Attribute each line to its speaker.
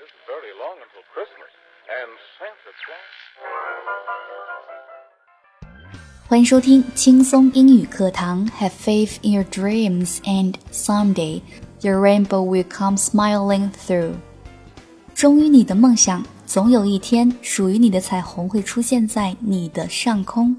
Speaker 1: isn't very long until Christmas, and Santa Claus.
Speaker 2: 欢迎收听轻松英语课堂。Have faith in your dreams, and someday your rainbow will come smiling through. 忠于你的梦想，总有一天，属于你的彩虹会出现在你的上空。